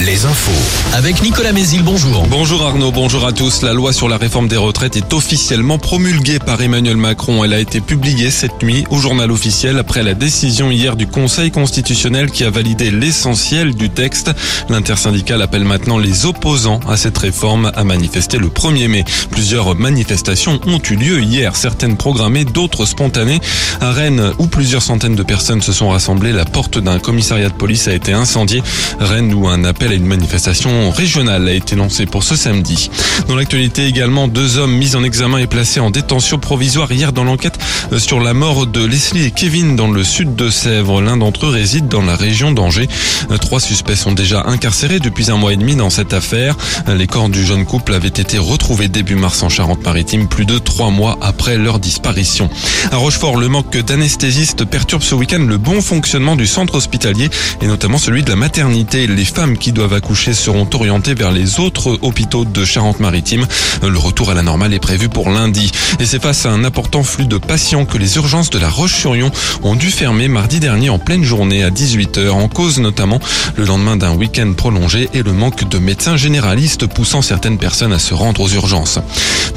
les infos. Avec Nicolas Mézil, bonjour. Bonjour Arnaud, bonjour à tous. La loi sur la réforme des retraites est officiellement promulguée par Emmanuel Macron. Elle a été publiée cette nuit au journal officiel après la décision hier du Conseil constitutionnel qui a validé l'essentiel du texte. L'intersyndicale appelle maintenant les opposants à cette réforme à manifester le 1er mai. Plusieurs manifestations ont eu lieu hier, certaines programmées, d'autres spontanées. À Rennes, où plusieurs centaines de personnes se sont rassemblées, la porte d'un commissariat de police a été incendiée. Rennes, où un appel à une manifestation régionale a été lancé pour ce samedi. Dans l'actualité également, deux hommes mis en examen et placés en détention provisoire hier dans l'enquête sur la mort de Leslie et Kevin dans le sud de Sèvres. L'un d'entre eux réside dans la région d'Angers. Trois suspects sont déjà incarcérés depuis un mois et demi dans cette affaire. Les corps du jeune couple avaient été retrouvés début mars en Charente-Maritime, plus de trois mois après leur disparition. À Rochefort, le manque d'anesthésistes perturbe ce week-end le bon fonctionnement du centre hospitalier et notamment celui de la maternité. Les femmes qui doivent accoucher seront orientées vers les autres hôpitaux de Charente-Maritime. Le retour à la normale est prévu pour lundi. Et c'est face à un important flux de patients que les urgences de la Roche-sur-Yon ont dû fermer mardi dernier en pleine journée à 18h, en cause notamment le lendemain d'un week-end prolongé et le manque de médecins généralistes poussant certaines personnes à se rendre aux urgences.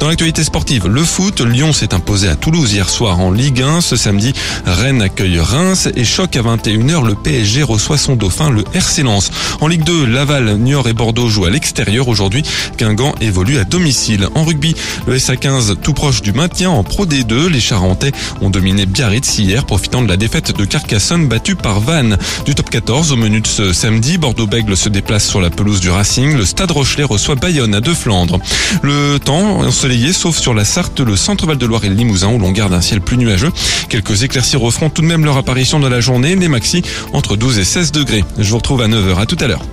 Dans l'actualité sportive, le foot, Lyon s'est imposé à Toulouse hier soir en Ligue 1. Ce samedi, Rennes accueille Reims et choc à 21h, le PSG reçoit son dauphin, le RC Lens. En Ligue 2, Laval, Niort et Bordeaux jouent à l'extérieur aujourd'hui. Guingamp évolue à domicile. En rugby, le SA15 tout proche du maintien en Pro D2. Les Charentais ont dominé Biarritz hier, profitant de la défaite de Carcassonne battue par Vannes. Du top 14 au menu de ce samedi, Bordeaux-Bègle se déplace sur la pelouse du Racing. Le Stade Rochelet reçoit Bayonne à deux Flandres. Le temps ensoleillé, sauf sur la Sarthe, le centre Val-de-Loire et le Limousin où l'on garde un ciel plus nuageux. Quelques éclaircies referont tout de même leur apparition dans la journée. Les maxi entre 12 et 16 degrés. Je vous retrouve à 9h. À tout à l'heure.